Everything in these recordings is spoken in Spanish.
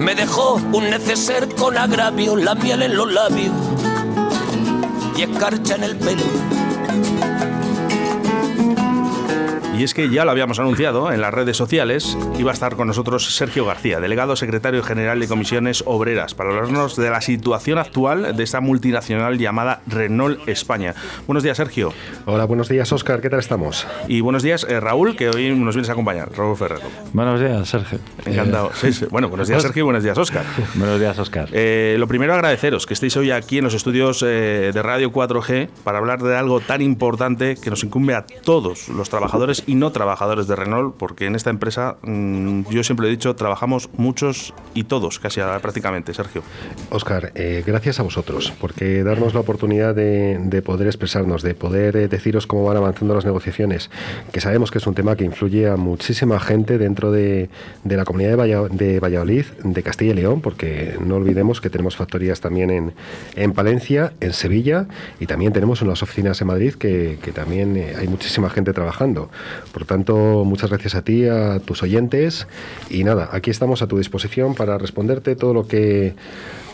Me dejó un neceser con agravio, la miel en los labios y escarcha en el pelo Y es que ya lo habíamos anunciado en las redes sociales, iba a estar con nosotros Sergio García, delegado secretario general de comisiones obreras, para hablarnos de la situación actual de esta multinacional llamada Renault España. Buenos días, Sergio. Hola, buenos días, Oscar. ¿Qué tal estamos? Y buenos días, eh, Raúl, que hoy nos vienes a acompañar. Raúl Ferrero. Buenos días, Sergio. Encantado. Eh, bueno, buenos días, Sergio, y buenos días, Oscar. buenos días, Oscar. Eh, lo primero, agradeceros que estéis hoy aquí en los estudios de Radio 4G para hablar de algo tan importante que nos incumbe a todos los trabajadores y no trabajadores de Renault, porque en esta empresa, mm, yo siempre he dicho, trabajamos muchos y todos, casi prácticamente, Sergio. Oscar, eh, gracias a vosotros, porque darnos la oportunidad de, poder expresarnos, de poder eh, deciros cómo van avanzando las negociaciones, que sabemos que es un tema que influye a muchísima gente dentro de, la comunidad de, Valladolid, de Castilla y León, porque no olvidemos que tenemos factorías también en, en Palencia, en Sevilla, y también tenemos unas oficinas en Madrid que, también eh, hay muchísima gente trabajando. Por tanto, muchas gracias a ti, a tus oyentes. Y nada, aquí estamos a tu disposición para responderte todo lo que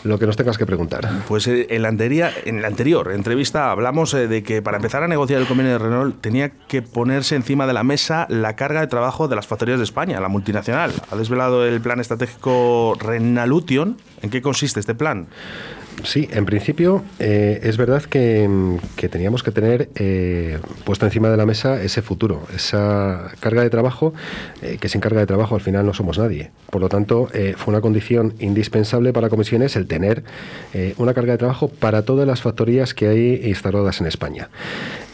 lo que nos tengas que preguntar. Pues eh, en la, anterior, en la anterior entrevista hablamos eh, de que para empezar a negociar el convenio de Renault tenía que ponerse encima de la mesa la carga de trabajo de las factorías de España, la multinacional. Ha desvelado el plan estratégico Renalution. ¿En qué consiste este plan? Sí, en principio eh, es verdad que, teníamos que tener eh, puesto encima de la mesa ese futuro, esa carga de trabajo, eh, que sin carga de trabajo al final no somos nadie. Por lo tanto, fue una condición indispensable para comisiones el tener una carga de trabajo para todas las factorías que hay instaladas en España.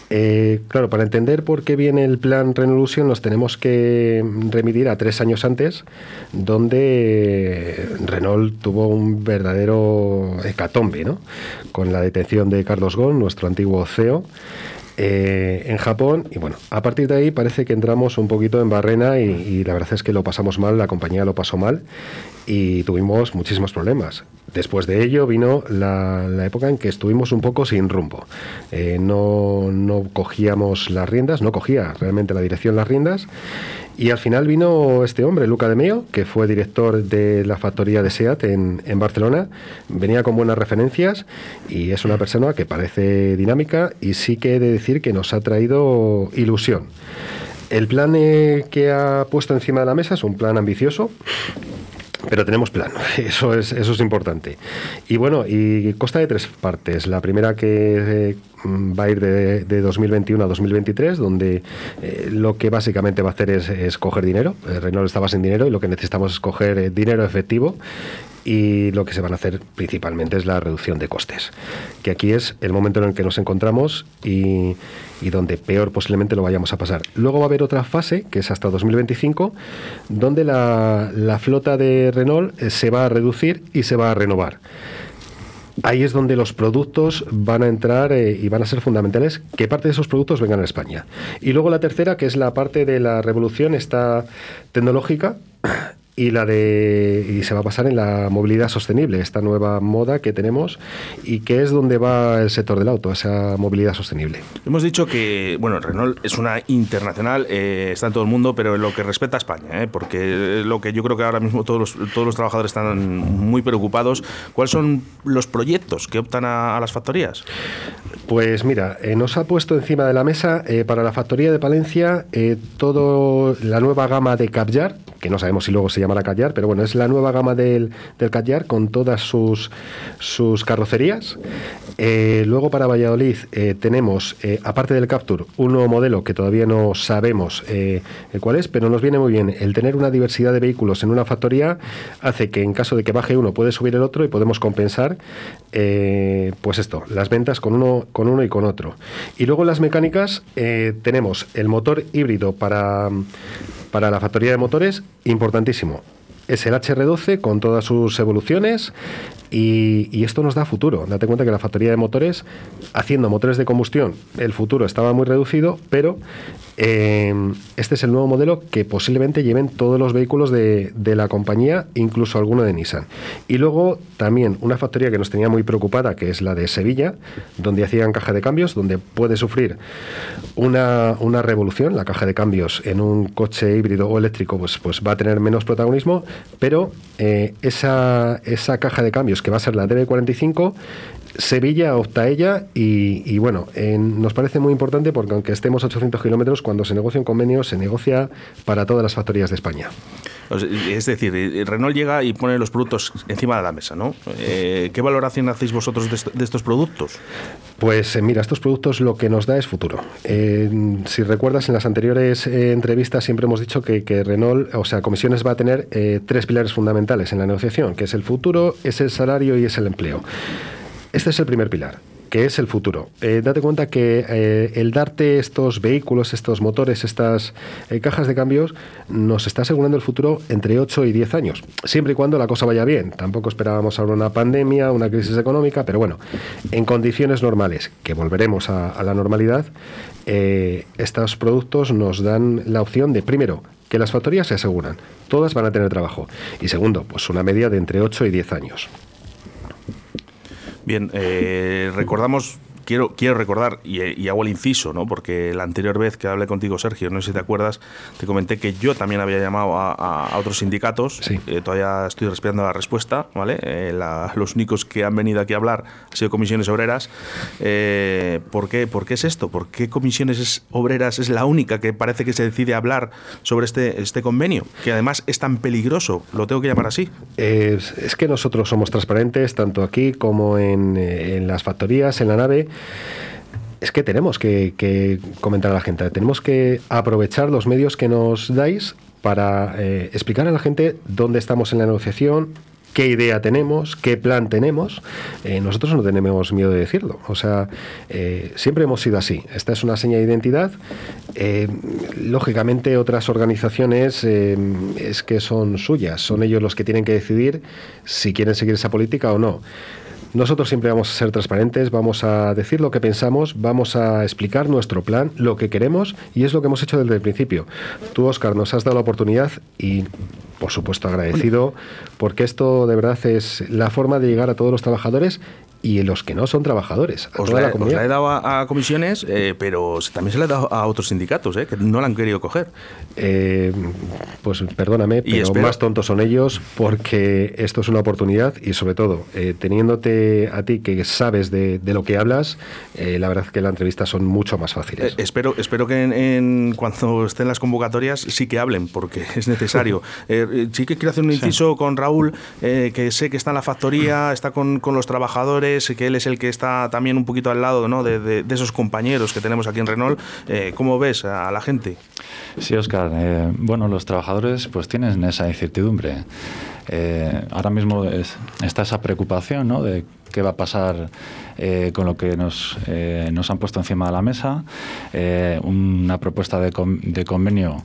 Eh, claro, para entender por qué viene el plan Renolution nos tenemos que remitir a tres años antes, donde Renault tuvo un verdadero hecatombe, ¿no? Con la detención de Carlos Ghosn, nuestro antiguo CEO, eh, en Japón y bueno, a partir de ahí parece que entramos un poquito en barrena y, la verdad es que lo pasamos mal, la compañía lo pasó mal y tuvimos muchísimos problemas. Después de ello vino la, época en que estuvimos un poco sin rumbo. Eh, no, no cogíamos las riendas, no cogía realmente la dirección las riendas y al final vino este hombre, Luca de Meo, que fue director de la factoría de SEAT en, Barcelona. Venía con buenas referencias y es una persona que parece dinámica y sí que he de decir que nos ha traído ilusión. El plan eh, que ha puesto encima de la mesa es un plan ambicioso, pero tenemos plan, eso es, eso es importante. Y bueno, y consta de tres partes. La primera que eh, va a ir de, 2021 a 2023, donde eh, lo que básicamente va a hacer es, coger dinero. Eh, Renault estaba sin dinero y lo que necesitamos es coger dinero efectivo y lo que se van a hacer principalmente es la reducción de costes, que aquí es el momento en el que nos encontramos y, donde peor posiblemente lo vayamos a pasar. Luego va a haber otra fase, que es hasta 2025, donde la, flota de Renault eh, se va a reducir y se va a renovar. Ahí es donde los productos van a entrar eh, y van a ser fundamentales que parte de esos productos vengan a España. Y luego la tercera, que es la parte de la revolución esta tecnológica, y la de y se va a pasar en la movilidad sostenible, esta nueva moda que tenemos y que es donde va el sector del auto, esa movilidad sostenible. Hemos dicho que bueno, Renault es una internacional, eh, está en todo el mundo, pero en lo que respecta a España, eh, porque lo que yo creo que ahora mismo todos los, todos los trabajadores están muy preocupados. ¿Cuáles son los proyectos que optan a, las factorías? Pues mira, eh, nos ha puesto encima de la mesa para la factoría de Palencia todo la nueva gama de Capjar, que no sabemos si luego se llamará Callar, pero bueno, es la nueva gama del, del con todas sus, sus carrocerías. Eh, luego para Valladolid eh, tenemos, eh, aparte del Capture, un nuevo modelo que todavía no sabemos cuál es, pero nos viene muy bien. El tener una diversidad de vehículos en una factoría hace que en caso de que baje uno puede subir el otro y podemos compensar, pues esto, las ventas con uno, con uno y con otro. Y luego las mecánicas tenemos el motor híbrido para para la factoría de motores, importantísimo. Es el HR12 con todas sus evoluciones Y, esto nos da futuro. Date cuenta que la factoría de motores, haciendo motores de combustión, el futuro estaba muy reducido, pero eh, este es el nuevo modelo que posiblemente lleven todos los vehículos de, de, la compañía, incluso alguno de Nissan. Y luego también una factoría que nos tenía muy preocupada, que es la de Sevilla, donde hacían caja de cambios, donde puede sufrir una, una revolución, la caja de cambios en un coche híbrido o eléctrico, pues, pues va a tener menos protagonismo, pero eh, esa, esa caja de cambios que va a ser la DB45, Sevilla opta ella y, bueno, nos parece muy importante porque aunque estemos a 800 kilómetros, cuando se negocia un convenio, se negocia para todas las factorías de España. Es decir, eh, Renault llega y pone los productos encima de la mesa, ¿no? Eh, ¿Qué valoración hacéis vosotros de, estos productos? Pues eh, mira, estos productos lo que nos da es futuro. si recuerdas, en las anteriores entrevistas siempre hemos dicho que, que, Renault, o sea, Comisiones va a tener tres pilares fundamentales en la negociación, que es el futuro, es el salario y es el empleo. Este es el primer pilar que es el futuro. Eh, date cuenta que eh, el darte estos vehículos, estos motores, estas eh, cajas de cambios, nos está asegurando el futuro entre 8 y 10 años, siempre y cuando la cosa vaya bien. Tampoco esperábamos ahora una pandemia, una crisis económica, pero bueno, en condiciones normales, que volveremos a la normalidad, estos productos nos dan la opción de, primero, que las factorías se aseguran, todas van a tener trabajo, y segundo, pues una media de entre 8 y 10 años. Bien, eh, recordamos quiero, quiero recordar, y, hago el inciso, ¿no? porque la anterior vez que hablé contigo, Sergio, no sé si te acuerdas, te comenté que yo también había llamado a, otros sindicatos. Eh, todavía estoy respirando la respuesta. ¿vale? Eh, los únicos que han venido aquí a hablar han sido comisiones obreras. Eh, ¿por, qué, ¿Por qué es esto? ¿Por qué comisiones obreras es la única que parece que se decide hablar sobre este, este convenio? Que además es tan peligroso. Lo tengo que llamar así. es que nosotros somos transparentes, tanto aquí como en, en las factorías, en la nave es que tenemos que, comentar a la gente, tenemos que aprovechar los medios que nos dais para eh, explicar a la gente dónde estamos en la negociación, qué idea tenemos, qué plan tenemos. Eh, nosotros no tenemos miedo de decirlo. O sea, eh, siempre hemos sido así. Esta es una seña de identidad. lógicamente, otras organizaciones es que son suyas. Son ellos los que tienen que decidir si quieren seguir esa política o no. Nosotros siempre vamos a ser transparentes, vamos a decir lo que pensamos, vamos a explicar nuestro plan, lo que queremos y es lo que hemos hecho desde el principio. Tú, Oscar, nos has dado la oportunidad y, por supuesto, agradecido porque esto de verdad es la forma de llegar a todos los trabajadores y los que no son trabajadores. os, la, he dado a, comisiones, eh, pero también se la he dado a otros sindicatos, eh, que no la han querido coger. Eh, pues perdóname, pero más tontos son ellos porque esto es una oportunidad y sobre todo, teniéndote a ti que sabes de, lo que hablas, la verdad es que las entrevistas son mucho más fáciles. espero espero que en, cuando estén las convocatorias sí que hablen, porque es necesario. sí que quiero hacer un inciso con Raúl, que sé que está en la factoría, está con, con los trabajadores, que él es el que está también un poquito al lado ¿no? de, esos compañeros que tenemos aquí en Renault. Eh, ¿Cómo ves a la gente? Sí, Oscar. Eh, bueno, los trabajadores pues tienen esa incertidumbre. Eh, ahora mismo está esa preocupación ¿no? de qué va a pasar con lo que nos, nos han puesto encima de la mesa. una propuesta de, convenio,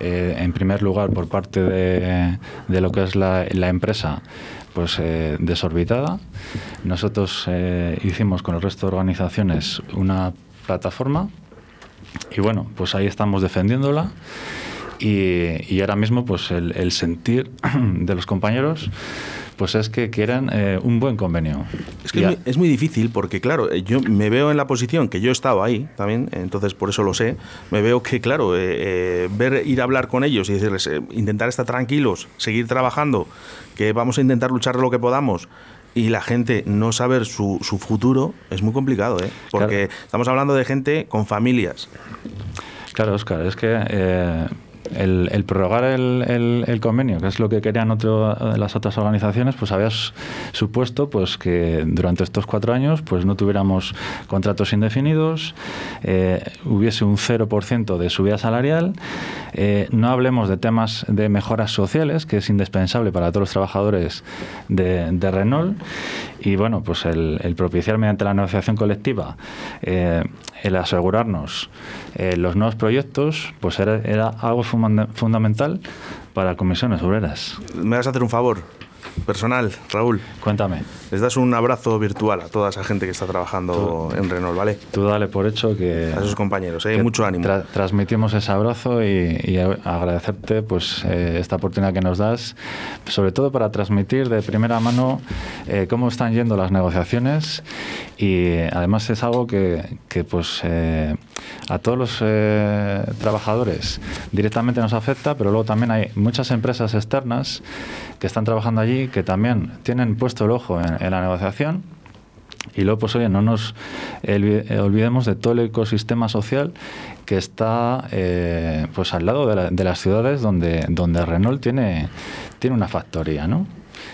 en primer lugar, por parte de, de lo que es la, la empresa pues eh, desorbitada. Nosotros eh, hicimos con el resto de organizaciones una plataforma y bueno, pues ahí estamos defendiéndola. Y, ahora mismo, pues el sentir de los compañeros pues es que quieran eh, un buen convenio. Es que es muy, difícil porque, claro, eh, yo me veo en la posición que yo he estado ahí también, entonces por eso lo sé, me veo que, claro, eh, ver, ir a hablar con ellos y decirles, intentar estar tranquilos, seguir trabajando, que vamos a intentar luchar lo que podamos y la gente no saber su, su futuro es muy complicado, ¿eh? porque estamos hablando de gente con familias. Claro, Oscar, es que el, prorrogar el, convenio, que es lo que querían otro, las otras organizaciones, pues había supuesto pues que durante estos cuatro años pues no tuviéramos contratos indefinidos, eh, hubiese un 0% de subida salarial, eh, no hablemos de temas de mejoras sociales, que es indispensable para todos los trabajadores de, Renault, y bueno, pues el, propiciar mediante la negociación colectiva eh, el asegurarnos los nuevos proyectos, pues era, era algo fundamental para comisiones obreras. ¿Me vas a hacer un favor? Personal, Raúl. Cuéntame. Les das un abrazo virtual a toda esa gente que está trabajando en Renault, ¿vale? Tú dale por hecho que... A esos compañeros, ¿eh? mucho ánimo. tra- transmitimos ese abrazo y, y agradecerte pues eh, esta oportunidad que nos das, sobre todo para transmitir de primera mano eh, cómo están yendo las negociaciones y además es algo que, que, pues eh, a todos los eh, trabajadores directamente nos afecta, pero luego también hay muchas empresas externas que están trabajando allí que también tienen puesto el ojo en- la negociación y luego, pues oye, no nos olvidemos de todo el ecosistema social que está eh, pues al lado de, la- de las ciudades donde, donde Renault tiene, tiene una factoría, ¿no?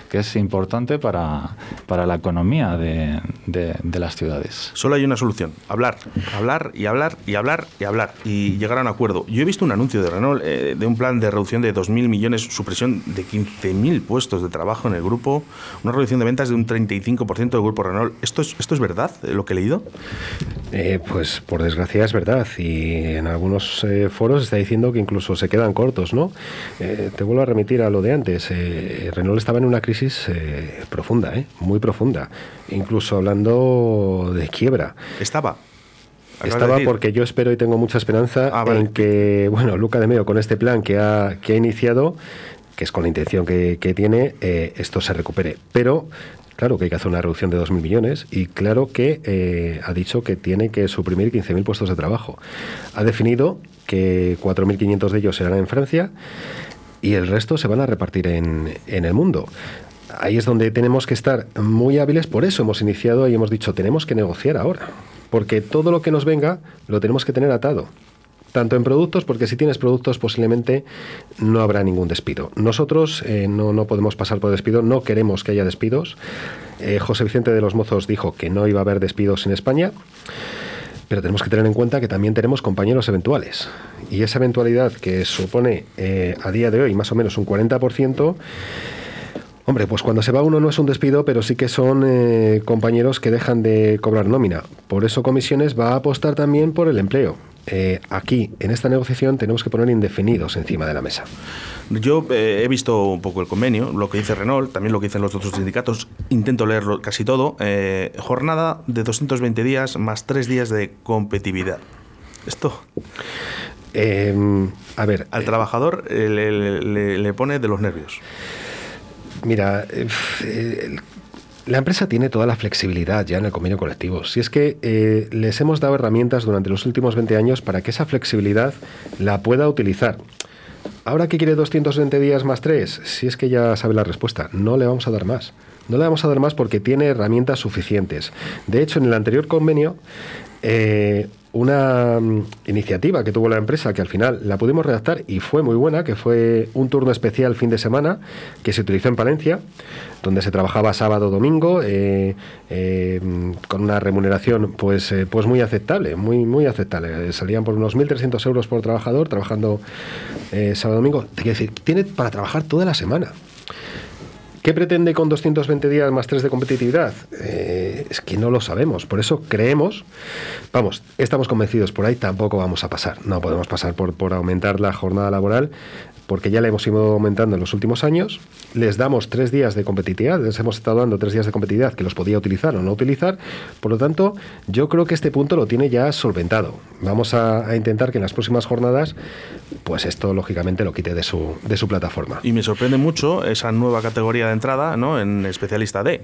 Que es importante para, para la economía de, de- de las ciudades. Solo hay una solución, hablar, hablar y hablar y hablar y hablar y llegar a un acuerdo. Yo he visto un anuncio de Renault eh, de un plan de reducción de 2.000 millones, supresión de 15.000 puestos de trabajo en el grupo, una reducción de ventas de un 35% del grupo Renault. ¿Esto es, ¿Esto es verdad, eh, lo que he leído? Eh, pues por desgracia es verdad y en algunos eh, foros está diciendo que incluso se quedan cortos, ¿no? Eh, te vuelvo a remitir a lo de antes. eh, Renault estaba en una crisis eh, profunda, ¿eh? muy profunda, incluso hablando de quiebra. Estaba. De Estaba porque yo espero y tengo mucha esperanza Ah, vale. en que, bueno, Luca de Meo con este plan que ha, que ha iniciado, que es con la intención que, que tiene, eh, esto se recupere. Pero claro que hay que hacer una reducción de 2.000 millones y claro que eh, ha dicho que tiene que suprimir 15.000 puestos de trabajo. Ha definido que 4.500 de ellos serán en Francia y el resto se van a repartir en, en el mundo. Ahí es donde tenemos que estar muy hábiles, por eso hemos iniciado y hemos dicho, tenemos que negociar ahora, porque todo lo que nos venga lo tenemos que tener atado. Tanto en productos, porque si tienes productos posiblemente no habrá ningún despido. Nosotros eh, no, no podemos pasar por despido, no queremos que haya despidos. Eh, José Vicente de los Mozos dijo que no iba a haber despidos en España. Pero tenemos que tener en cuenta que también tenemos compañeros eventuales. Y esa eventualidad que supone eh, a día de hoy más o menos un 40%, hombre, pues cuando se va uno no es un despido, pero sí que son eh, compañeros que dejan de cobrar nómina. Por eso Comisiones va a apostar también por el empleo. Eh, aquí, en esta negociación, tenemos que poner indefinidos encima de la mesa. Yo eh, he visto un poco el convenio, lo que dice Renault, también lo que dicen los otros sindicatos, intento leerlo casi todo. Eh, jornada de 220 días más 3 días de competitividad. Esto Eh, a ver, al trabajador le, le- le- le pone de los nervios. Mira, eh, la empresa tiene toda la flexibilidad ya en el convenio colectivo. Si es que eh, les hemos dado herramientas durante los últimos 20 años para que esa flexibilidad la pueda utilizar. Ahora que quiere 220 días más 3, si es que ya sabe la respuesta, no le vamos a dar más. No le vamos a dar más porque tiene herramientas suficientes. De hecho, en el anterior convenio, eh, una mm, iniciativa que tuvo la empresa, que al final la pudimos redactar y fue muy buena, que fue un turno especial fin de semana, que se utilizó en Palencia, donde se trabajaba sábado, domingo, eh, eh, mm, con una remuneración pues, pues muy aceptable, muy, muy aceptable. Salían por unos 1.300 euros por trabajador trabajando sábado, domingo. Te decir, tiene para trabajar toda la semana. ¿Qué pretende con 220 días más 3 de competitividad? Eh, es que no lo sabemos. Por eso creemos, vamos, estamos convencidos por ahí, tampoco vamos a pasar. No podemos pasar por, por aumentar la jornada laboral, porque ya la hemos ido aumentando en los últimos años. Les damos tres días de competitividad, les hemos estado dando tres días de competitividad que los podía utilizar o no utilizar. Por lo tanto, yo creo que este punto lo tiene ya solventado. Vamos a, a intentar que en las próximas jornadas, pues esto lógicamente lo quite de su, de su plataforma. Y me sorprende mucho esa nueva categoría de entrada ¿no? en especialista D.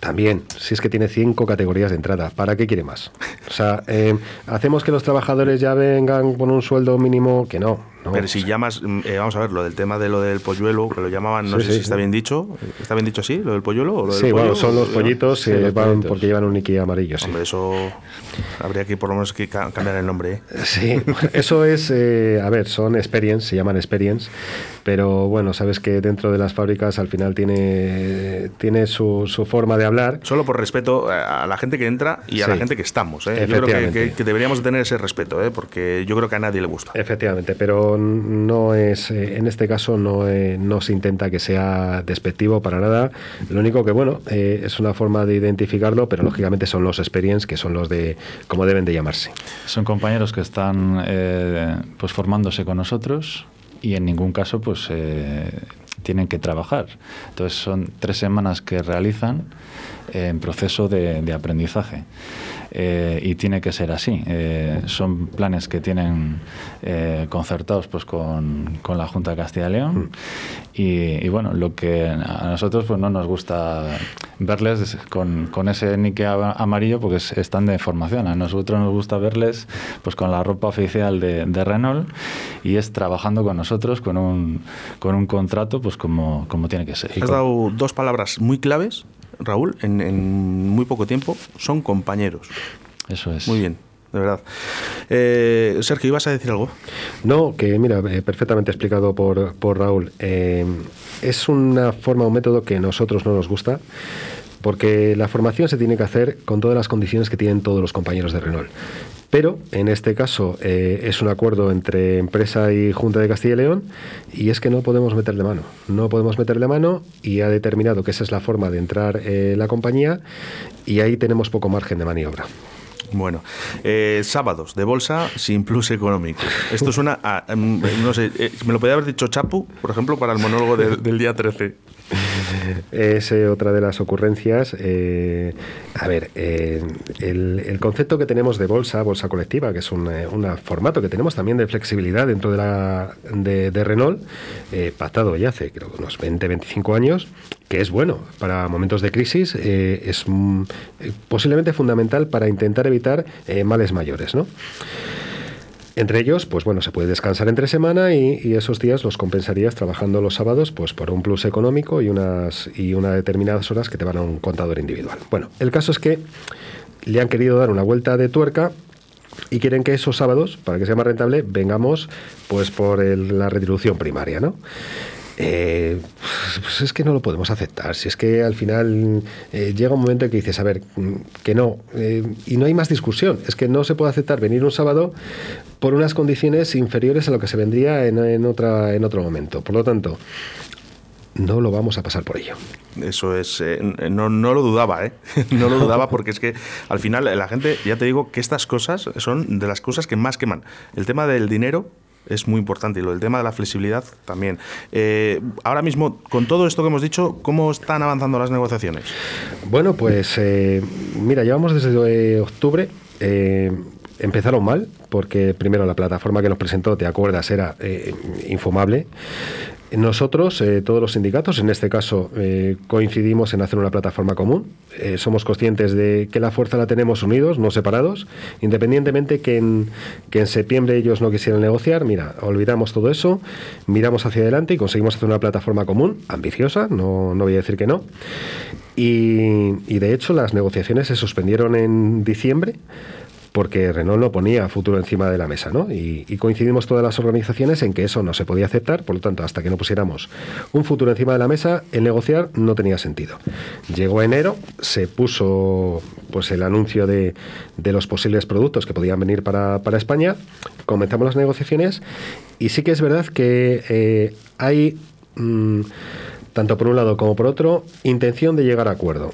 También, si es que tiene cinco categorías de entrada, ¿para qué quiere más? O sea, eh, hacemos que los trabajadores ya vengan con un sueldo mínimo que no. no. Pero si llamas, mm, eh, vamos a ver, lo del tema de lo del polluelo, que lo llamaban, no Sí, sé sí, si está sí. bien dicho. ¿Está bien dicho así, lo del polluelo? O lo del Sí, bueno, pollo? son los ¿no? pollitos, Sí, eh, los van pollitos. porque llevan un niqui amarillo. Sí. Hombre, eso habría que por lo menos que ca- cambiar el nombre. ¿eh? Sí, eso es, eh, a ver, son experience, se llaman experience, pero bueno, sabes que dentro de las fábricas al final tiene, tiene su, su forma de hablar. Solo por respeto a la gente que entra y a la gente que estamos. ¿eh? Yo creo que, que- que deberíamos de tener ese respeto, ¿eh? porque yo creo que a nadie le gusta. Efectivamente, pero no es, eh, en este caso no, eh, no se intenta que sea despectivo para nada. Lo único que, bueno, eh, es una forma de identificarlo, pero lógicamente son los experience, que son los de cómo deben de llamarse. Son compañeros que están eh, pues formándose con nosotros y en ningún caso pues eh, tienen que trabajar. Entonces son tres semanas que realizan en proceso de, de aprendizaje. Eh, y tiene que ser así. Eh, son planes que tienen eh, concertados pues con, con, la Junta de Castilla y León mm. y, y, bueno, lo que a nosotros pues no nos gusta verles con, con ese nique amarillo porque es, están de formación. A nosotros nos gusta verles pues con la ropa oficial de, de Renault y es trabajando con nosotros con un, con un contrato pues como, como tiene que ser. Has dado dos palabras muy claves Raúl, en, en, muy poco tiempo, son compañeros. Eso es. Muy bien. De verdad. Eh, Sergio, ¿ibas a decir algo? No, que mira, eh, perfectamente explicado por, por Raúl. Eh, es una forma, un método que a nosotros no nos gusta, porque la formación se tiene que hacer con todas las condiciones que tienen todos los compañeros de Renault. Pero en este caso eh, es un acuerdo entre empresa y Junta de Castilla y León y es que no podemos meterle mano. No podemos meterle mano y ha determinado que esa es la forma de entrar eh, la compañía y ahí tenemos poco margen de maniobra. Bueno, eh, sábados de bolsa sin plus económico. Esto suena a, no sé, eh, me lo podía haber dicho Chapu, por ejemplo, para el monólogo de, del día 13. Es eh, otra de las ocurrencias. Eh, a ver, eh, el, concepto que tenemos de bolsa, bolsa colectiva, que es un, eh, un formato que tenemos también de flexibilidad dentro de, la, de, Renault, eh, pactado ya hace creo unos 20, 25 años, que es bueno para momentos de crisis, es mm, posiblemente fundamental para intentar evitar males mayores, ¿no? Entre ellos, pues bueno, se puede descansar entre semana y, esos días los compensarías trabajando los sábados, pues por un plus económico y unas y unas determinadas horas que te van a un contador individual. Bueno, el caso es que le han querido dar una vuelta de tuerca y quieren que esos sábados, para que sea más rentable, vengamos pues por la retribución primaria, ¿no? Eh, pues es que no lo podemos aceptar. Si es que al final eh, llega un momento en que dices, a ver, que no, eh, y no hay más discusión. Es que no se puede aceptar venir un sábado por unas condiciones inferiores a lo que se vendría en, en, otra, en otro momento. Por lo tanto, no lo vamos a pasar por ello. Eso es, eh, no, no, lo dudaba, ¿eh? No lo dudaba porque es que al final la gente, ya te digo que estas cosas son de las cosas que más queman. El tema del dinero es muy importante y lo del tema de la flexibilidad también. Eh, ahora mismo, con todo esto que hemos dicho, ¿cómo están avanzando las negociaciones? Bueno, pues eh, mira, llevamos desde eh, octubre. empezaron mal, porque primero la plataforma que nos presentó, te acuerdas, era infumable. Nosotros, eh, todos los sindicatos, en este caso, eh, coincidimos en hacer una plataforma común. Eh, somos conscientes de que la fuerza la tenemos unidos, no separados. Independientemente que en, que en septiembre ellos no quisieran negociar, mira, olvidamos todo eso, miramos hacia adelante y conseguimos hacer una plataforma común, ambiciosa, no, no voy a decir que no. Y, y de hecho, las negociaciones se suspendieron en diciembre porque Renault no ponía futuro encima de la mesa, ¿no? Y, coincidimos todas las organizaciones en que eso no se podía aceptar, por lo tanto, hasta que no pusiéramos un futuro encima de la mesa, el negociar no tenía sentido. Llegó enero, se puso pues el anuncio de, de los posibles productos que podían venir para, España, comenzamos las negociaciones y sí que es verdad que eh, hay, mmm, tanto por un lado como por otro, intención de llegar a acuerdo.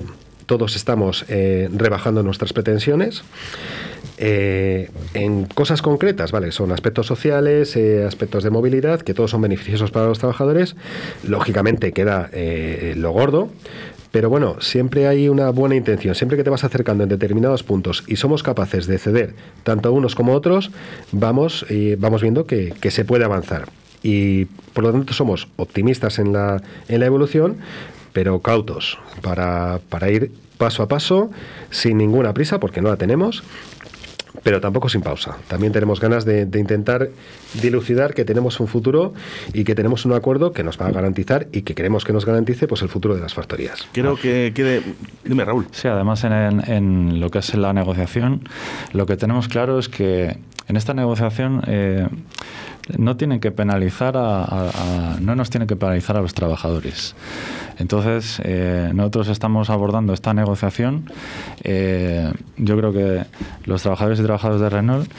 Todos estamos eh, rebajando nuestras pretensiones. Eh, en cosas concretas, ¿vale? Son aspectos sociales, eh, aspectos de movilidad, que todos son beneficiosos para los trabajadores. Lógicamente queda lo gordo, pero bueno, siempre hay una buena intención. Siempre que te vas acercando en determinados puntos y somos capaces de ceder tanto a unos como a otros, vamos, vamos viendo que, que, se puede avanzar. Y por lo tanto somos optimistas en la, en la evolución, pero cautos para, para ir paso a paso, sin ninguna prisa, porque no la tenemos, pero tampoco sin pausa. También tenemos ganas de, de, intentar dilucidar que tenemos un futuro y que tenemos un acuerdo que nos va a garantizar y que queremos que nos garantice pues el futuro de las factorías. Quiero que quede... Dime, Raúl. Sí, además en, en, en lo que es la negociación, lo que tenemos claro es que en esta negociación... Eh, no tienen que penalizar a, no nos tienen que penalizar a los trabajadores. Entonces, eh, nosotros estamos abordando esta negociación. Eh, yo creo que los trabajadores y trabajadoras de Renault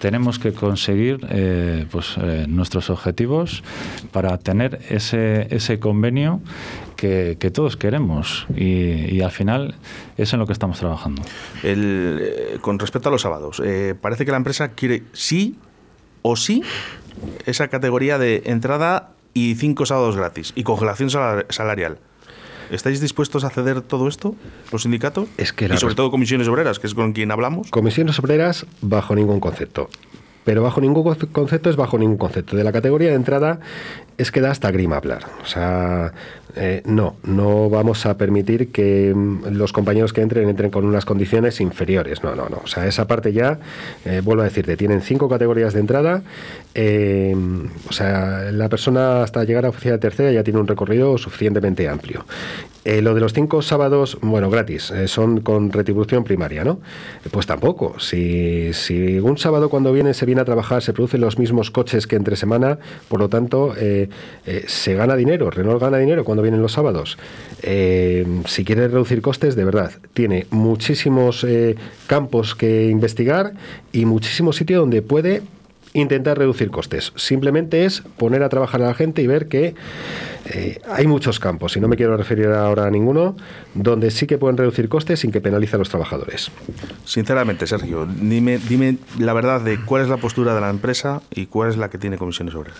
tenemos que conseguir eh, pues, eh, nuestros objetivos para tener ese, ese convenio que, que, todos queremos y, y, al final es en lo que estamos trabajando. El, eh, con respecto a los sábados, parece que la empresa quiere sí o sí esa categoría de entrada y cinco sábados gratis y congelación salarial. ¿Estáis dispuestos a ceder todo esto, los sindicatos? Es que y sobre todo comisiones obreras, que es con quien hablamos. Comisiones obreras bajo ningún concepto. Pero bajo ningún concepto es bajo ningún concepto. De la categoría de entrada es que da hasta grima hablar. O sea, eh, no, no vamos a permitir que mm, los compañeros que entren entren con unas condiciones inferiores. No, no, no. O sea, esa parte ya, eh, vuelvo a decirte, tienen cinco categorías de entrada. Eh, o sea, la persona hasta llegar a oficina tercera ya tiene un recorrido suficientemente amplio. lo de los cinco sábados, bueno, gratis, son con retribución primaria, ¿no? Pues tampoco. Si, si un sábado cuando viene se viene a trabajar se producen los mismos coches que entre semana, por lo tanto, se gana dinero, Renault gana dinero cuando vienen los sábados. Eh, si quiere reducir costes, de verdad, tiene muchísimos eh, campos que investigar y muchísimos sitios donde puede intentar reducir costes. Simplemente es poner a trabajar a la gente y ver que eh, hay muchos campos, y no me quiero referir ahora a ninguno, donde sí que pueden reducir costes sin que penalice a los trabajadores. Sinceramente, Sergio, dime, dime la verdad de cuál es la postura de la empresa y cuál es la que tiene comisiones obreras.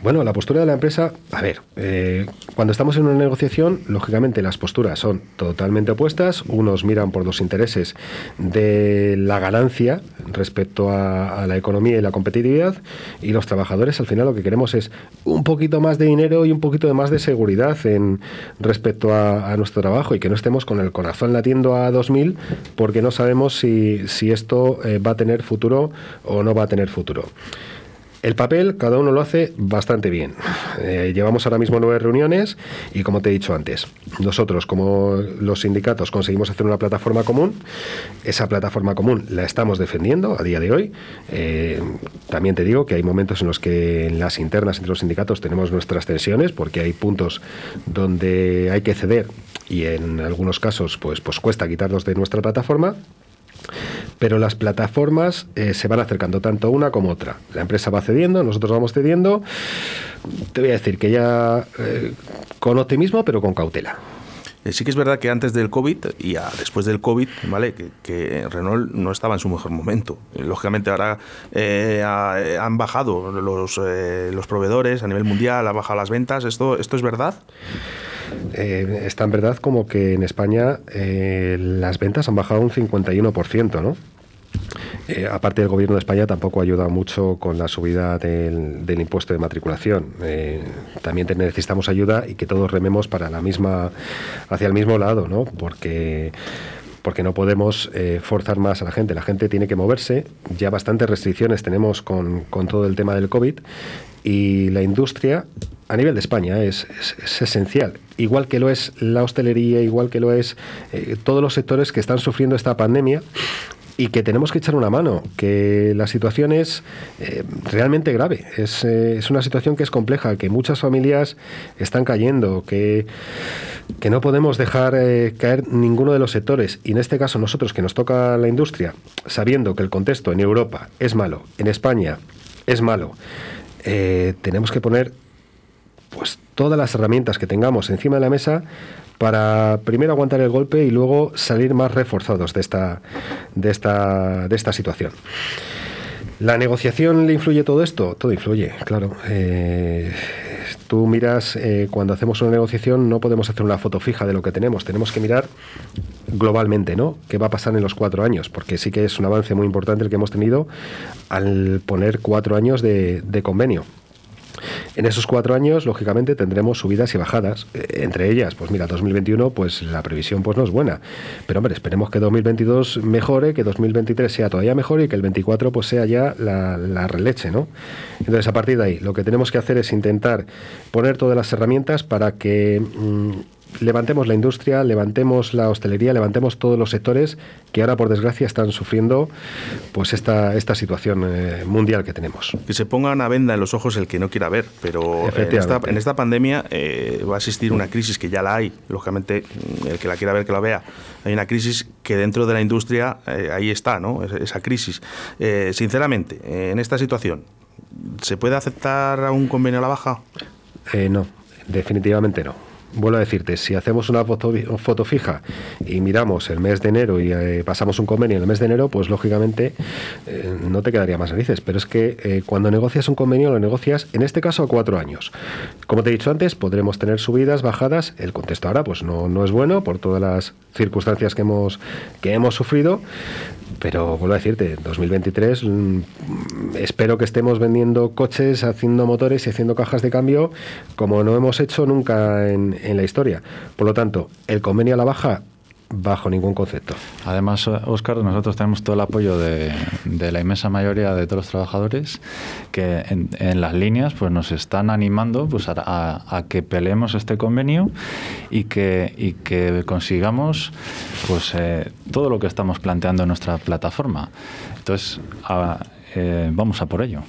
Bueno, la postura de la empresa, a ver, eh, cuando estamos en una negociación, lógicamente las posturas son totalmente opuestas. Unos miran por los intereses de la ganancia respecto a, la economía y la competitividad y los trabajadores al final lo que queremos es un poquito más de dinero y un poquito de más de seguridad en respecto a, nuestro trabajo y que no estemos con el corazón latiendo a 2000 porque no sabemos si, esto eh, va a tener futuro o no va a tener futuro. El papel cada uno lo hace bastante bien. Eh, llevamos ahora mismo nueve reuniones y como te he dicho antes, nosotros como los sindicatos conseguimos hacer una plataforma común. Esa plataforma común la estamos defendiendo a día de hoy. Eh, también te digo que hay momentos en los que en las internas entre los sindicatos tenemos nuestras tensiones porque hay puntos donde hay que ceder y en algunos casos pues, pues cuesta quitarlos de nuestra plataforma pero las plataformas eh, se van acercando tanto una como otra. La empresa va cediendo, nosotros vamos cediendo. Te voy a decir que ya eh, con optimismo, pero con cautela. Eh, sí que es verdad que antes del COVID y después del COVID, ¿vale? Que, Renault no estaba en su mejor momento. Lógicamente ahora han bajado los, los proveedores a nivel mundial, han bajado las ventas. ¿Esto, esto es verdad? Eh, es tan verdad como que en España eh, las ventas han bajado un 51%, ¿no? Eh, aparte del gobierno de España tampoco ayuda mucho con la subida del, impuesto de matriculación. Eh, también necesitamos ayuda y que todos rememos para la misma, hacia el mismo lado, ¿no? Porque porque no podemos forzar más a la gente. La gente tiene que moverse. Ya bastantes restricciones tenemos con, con todo el tema del COVID y la industria a nivel de España es, esencial, igual que lo es la hostelería, igual que lo es eh, todos los sectores que están sufriendo esta pandemia y que tenemos que echar una mano, que la situación es eh, realmente grave, es, eh, es, una situación que es compleja, que muchas familias están cayendo, que, que no podemos dejar caer ninguno de los sectores, y en este caso nosotros que nos toca la industria, sabiendo que el contexto en Europa es malo, en España es malo, tenemos que poner pues todas las herramientas que tengamos encima de la mesa para primero aguantar el golpe y luego salir más reforzados de esta, de esta, de esta situación. ¿La negociación le influye todo esto? Todo influye, claro. Eh, tú miras, eh, cuando hacemos una negociación no podemos hacer una foto fija de lo que tenemos, tenemos que mirar globalmente, ¿no? ¿Qué va a pasar en los cuatro años? Porque sí que es un avance muy importante el que hemos tenido al poner cuatro años de convenio. En esos cuatro años, lógicamente, tendremos subidas y bajadas. Eh, entre ellas, pues mira, 2021, pues la previsión pues no es buena. Pero hombre, esperemos que 2022 mejore, que 2023 sea todavía mejor y que el 24 pues sea ya la, releche, ¿no? Entonces, a partir de ahí, lo que tenemos que hacer es intentar poner todas las herramientas para que... Mm, levantemos la industria, levantemos la hostelería, levantemos todos los sectores que ahora, por desgracia, están sufriendo pues esta, esta situación eh, mundial que tenemos. Que se ponga una venda en los ojos el que no quiera ver, pero en esta, en esta pandemia eh, va a existir una crisis que ya la hay, lógicamente, el que la quiera ver, que la vea. Hay una crisis que dentro de la industria eh, ahí está, ¿no? Esa crisis. sinceramente, en esta situación, ¿se puede aceptar un convenio a la baja? no, definitivamente no. Vuelvo a decirte, si hacemos una foto, fija y miramos el mes de enero y eh, pasamos un convenio en el mes de enero, pues lógicamente eh, no te quedaría más narices. Pero es que eh, cuando negocias un convenio, lo negocias en este caso a cuatro años. Como te he dicho antes, podremos tener subidas, bajadas. El contexto ahora pues no, no es bueno por todas las circunstancias que hemos, que hemos sufrido. Pero vuelvo a decirte, 2023 mm, espero que estemos vendiendo coches, haciendo motores y haciendo cajas de cambio como no hemos hecho nunca en, en la historia. Por lo tanto, el convenio a la baja bajo ningún concepto. Además, Óscar, nosotros tenemos todo el apoyo de, de, la inmensa mayoría de todos los trabajadores que en, en las líneas pues, nos están animando pues, a, a, a, que peleemos este convenio y que, y que consigamos pues, eh, todo lo que estamos planteando en nuestra plataforma. Entonces, a, eh, vamos a por ello.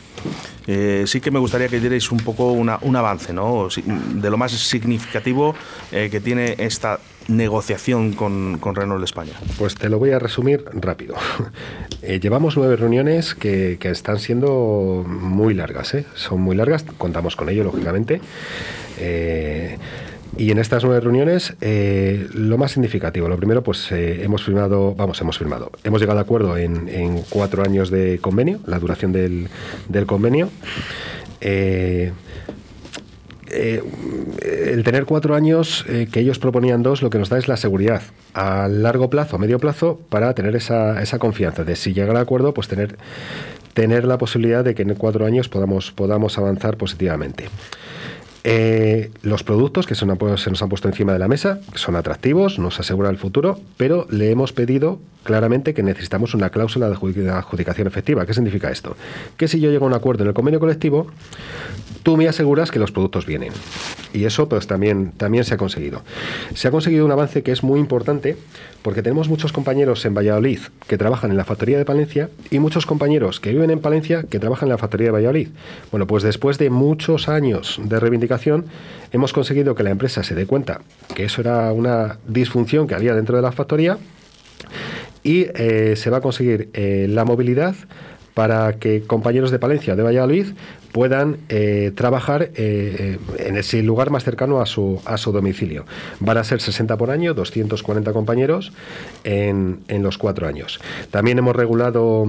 Eh, sí que me gustaría que dierais un poco una, un avance ¿no? de lo más significativo eh, que tiene esta negociación con, con, Renault España. Pues te lo voy a resumir rápido. Eh, llevamos nueve reuniones que, que, están siendo muy largas, ¿eh? son muy largas, contamos con ello, lógicamente. Eh, y en estas nueve reuniones, lo más significativo, lo primero, pues hemos firmado, vamos, hemos firmado, hemos llegado a acuerdo en, cuatro años de convenio, la duración del, del convenio. Eh, el tener cuatro años, eh, que ellos proponían dos, lo que nos da es la seguridad a largo plazo, a medio plazo, para tener esa, esa confianza de si llega al acuerdo, pues tener, tener la posibilidad de que en cuatro años podamos, podamos avanzar positivamente. Eh, los productos que se nos, han, se nos, han, puesto encima de la mesa son atractivos, nos aseguran el futuro, pero le hemos pedido claramente que necesitamos una cláusula de adjudicación efectiva. ¿Qué significa esto? Que si yo llego a un acuerdo en el convenio colectivo, tú me aseguras que los productos vienen. Y eso pues también, también se ha conseguido. Se ha conseguido un avance que es muy importante porque tenemos muchos compañeros en Valladolid que trabajan en la factoría de Palencia y muchos compañeros que viven en Palencia que trabajan en la factoría de Valladolid. Bueno, pues después de muchos años de reivindicación hemos conseguido que la empresa se dé cuenta que eso era una disfunción que había dentro de la factoría y eh, se va a conseguir eh, la movilidad para que compañeros de Palencia de Valladolid puedan eh, trabajar eh, en ese lugar más cercano a su, a su domicilio. Van a ser 60 por año, 240 compañeros en, en los cuatro años. También hemos regulado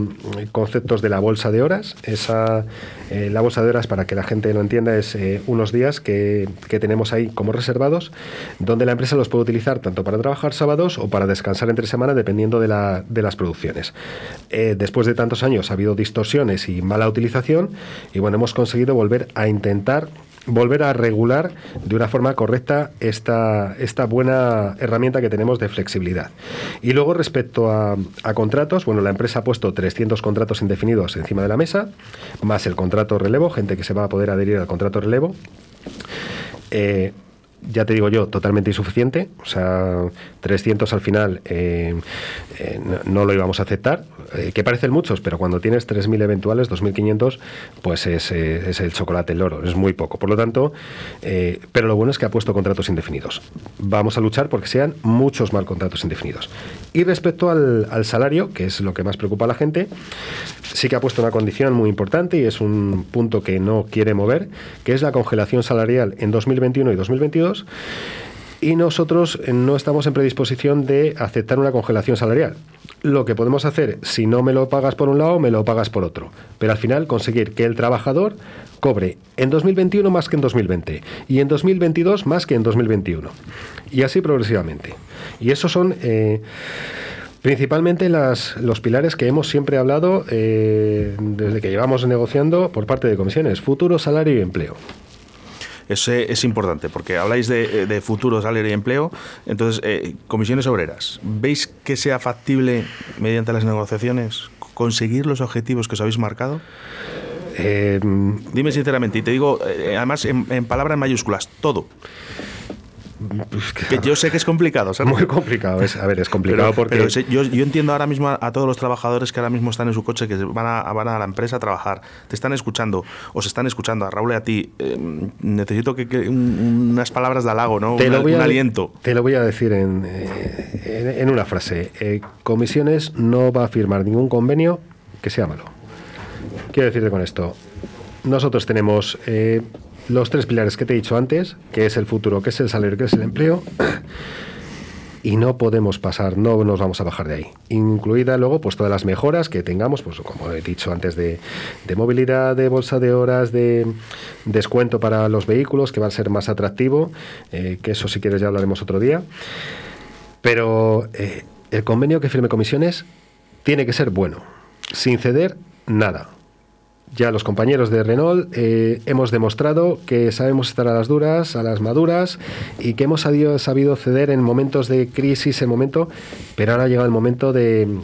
conceptos de la bolsa de horas. Esa, eh, la bolsa de horas, para que la gente lo entienda, es eh, unos días que, que, tenemos ahí como reservados, donde la empresa los puede utilizar tanto para trabajar sábados o para descansar entre semana, dependiendo de, la, de las producciones. Eh, después de tantos años ha habido distorsiones y mala utilización, y bueno, hemos conseguido volver a intentar volver a regular de una forma correcta esta, esta buena herramienta que tenemos de flexibilidad. Y luego respecto a, a, contratos, bueno, la empresa ha puesto 300 contratos indefinidos encima de la mesa, más el contrato relevo, gente que se va a poder adherir al contrato relevo. Eh, ya te digo yo, totalmente insuficiente. O sea, 300 al final eh, eh, no, lo íbamos a aceptar. Eh, que parecen muchos, pero cuando tienes 3.000 eventuales, 2.500, pues es, es, el chocolate, el oro. Es muy poco. Por lo tanto, pero lo bueno es que ha puesto contratos indefinidos. Vamos a luchar porque sean muchos más contratos indefinidos. Y respecto al, al salario, que es lo que más preocupa a la gente, sí que ha puesto una condición muy importante y es un punto que no quiere mover, que es la congelación salarial en 2021 y 2022 y nosotros no estamos en predisposición de aceptar una congelación salarial. Lo que podemos hacer, si no me lo pagas por un lado, me lo pagas por otro. Pero al final conseguir que el trabajador cobre en 2021 más que en 2020 y en 2022 más que en 2021. Y así progresivamente. Y esos son... Eh, Principalmente los pilares que hemos siempre hablado eh, desde que llevamos negociando por parte de comisiones, futuro, salario y empleo. Es, es, importante, porque habláis de, de, futuro salario y empleo. Entonces, eh, comisiones obreras, ¿veis que sea factible, mediante las negociaciones, conseguir los objetivos que os habéis marcado? Eh, Dime sinceramente, y te digo, eh, además, en, en palabras mayúsculas, todo. Pues que yo sé que es complicado, ¿sabes? Muy complicado, es, a ver, es complicado pero, porque... Pero yo, yo, entiendo ahora mismo a, a, todos los trabajadores que ahora mismo están en su coche, que van a, van a la empresa a trabajar, te están escuchando, os están escuchando, a Raúl y a ti, eh, necesito que, que un, unas palabras de halago, ¿no? Te Una, lo voy un a, aliento. Te lo voy a decir en, eh, en, en una frase. Eh, comisiones no va a firmar ningún convenio que sea malo. Quiero decirte con esto, nosotros tenemos los tres pilares que te he dicho antes, que es el futuro, que es el salario, que es el empleo, y no podemos pasar, no nos vamos a bajar de ahí. Incluida luego pues todas las mejoras que tengamos, pues como he dicho antes, de, movilidad, de bolsa de horas, de descuento para los vehículos, que va a ser más atractivo, eh, que eso si quieres ya hablaremos otro día. Pero eh, el convenio que firme comisiones tiene que ser bueno, sin ceder nada ya los compañeros de Renault eh, hemos demostrado que sabemos estar a las duras, a las maduras y que hemos sabido, ceder en momentos de crisis, en momento, pero ahora ha llegado el momento de,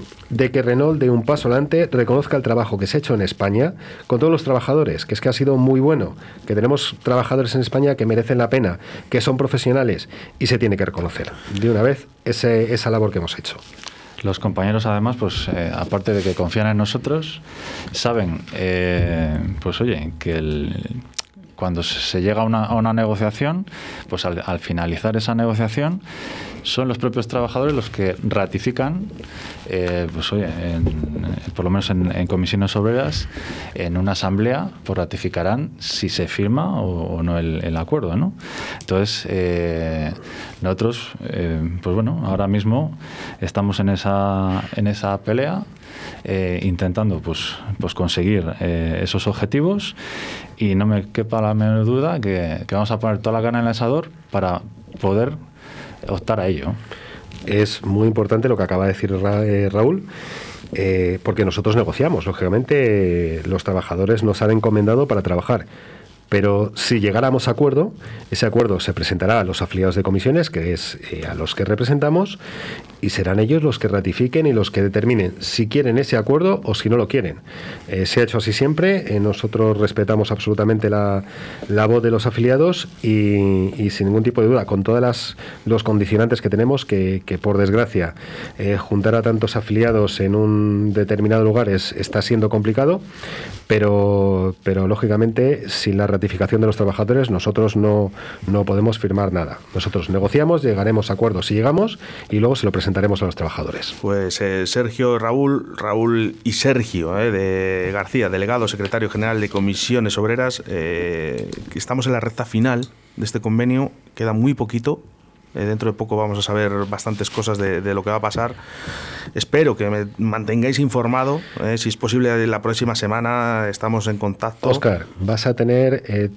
que Renault dé un paso adelante, reconozca el trabajo que se ha hecho en España con todos los trabajadores, que es que ha sido muy bueno, que tenemos trabajadores en España que merecen la pena, que son profesionales y se tiene que reconocer de una vez esa labor que hemos hecho. Los compañeros, además, pues eh, aparte de que confían en nosotros, saben, eh, pues oye, que el, cuando se llega a una, negociación, pues al, finalizar esa negociación, son los propios trabajadores los que ratifican, eh, pues oye, por lo menos en, comisiones obreras, en una asamblea, pues ratificarán si se firma o, no el, acuerdo, ¿no? Entonces, eh, nosotros, eh, pues bueno, ahora mismo estamos en esa, en esa pelea. intentando pues, pues conseguir esos objetivos y no me quepa la menor duda que, vamos a poner toda la gana en el asador para poder optar a ello. Es muy importante lo que acaba de decir eh, Raúl. Eh, porque nosotros negociamos, lógicamente los trabajadores nos han encomendado para trabajar pero si llegáramos a acuerdo, ese acuerdo se presentará a los afiliados de comisiones, que es eh, a los que representamos, y serán ellos los que ratifiquen y los que determinen si quieren ese acuerdo o si no lo quieren. Eh, se ha hecho así siempre, eh, nosotros respetamos absolutamente la, voz de los afiliados y, sin ningún tipo de duda, con todos los condicionantes que tenemos, que, por desgracia juntar a tantos afiliados en un determinado lugar es, está siendo complicado, pero, pero lógicamente sin la ratificación de los trabajadores, nosotros no, no podemos firmar nada. Nosotros negociamos, llegaremos a acuerdos si llegamos y luego se lo presentaremos a los trabajadores. Pues eh, Sergio, Raúl, Raúl y Sergio eh, de García, delegado secretario general de Comisiones Obreras, eh, estamos en la recta final de este convenio, queda muy poquito, eh, dentro de poco vamos a saber bastantes cosas de, lo que va a pasar. Espero que me mantengáis informado. Eh, si es posible, la próxima semana estamos en contacto. Oscar, vas a tener eh,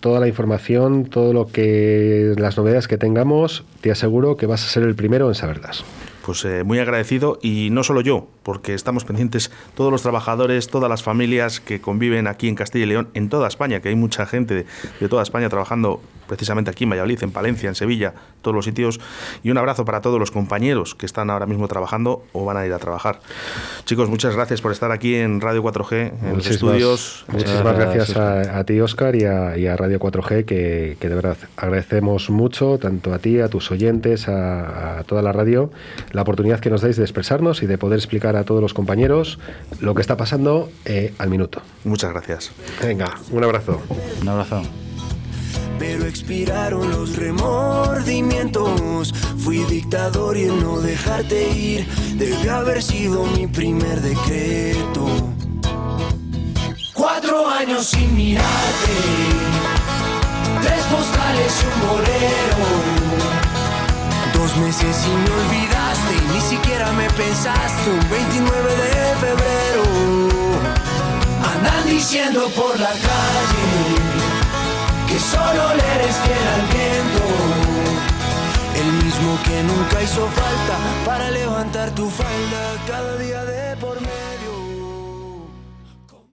toda la información, todo lo que las novedades que tengamos. Te aseguro que vas a ser el primero en saberlas pues muy agradecido y no solo yo, porque estamos pendientes todos los trabajadores, todas las familias que conviven aquí en Castilla y León, en toda España, que hay mucha gente de toda España trabajando precisamente aquí en Valladolid, en Palencia, en Sevilla, todos los sitios. Y un abrazo para todos los compañeros que están ahora mismo trabajando o van a ir a trabajar. Chicos, muchas gracias por estar aquí en Radio 4G, en los estudios. Muchísimas gracias a, ti, Oscar, y a, Radio 4G, que, de verdad agradecemos mucho, tanto a ti, a tus oyentes, a, toda la radio, la oportunidad que nos dais de expresarnos y de poder explicar a todos los compañeros lo que está pasando eh, al minuto. Muchas gracias. Venga, un abrazo. Un abrazo pero expiraron los remordimientos. Fui dictador y el no dejarte ir debe haber sido mi primer decreto. Cuatro años sin mirarte, tres postales y un bolero. Dos meses y me olvidaste y ni siquiera me pensaste un 29 de febrero. Andan diciendo por la calle que solo le eres fiel al viento. El mismo que nunca hizo falta para levantar tu falda cada día de por medio.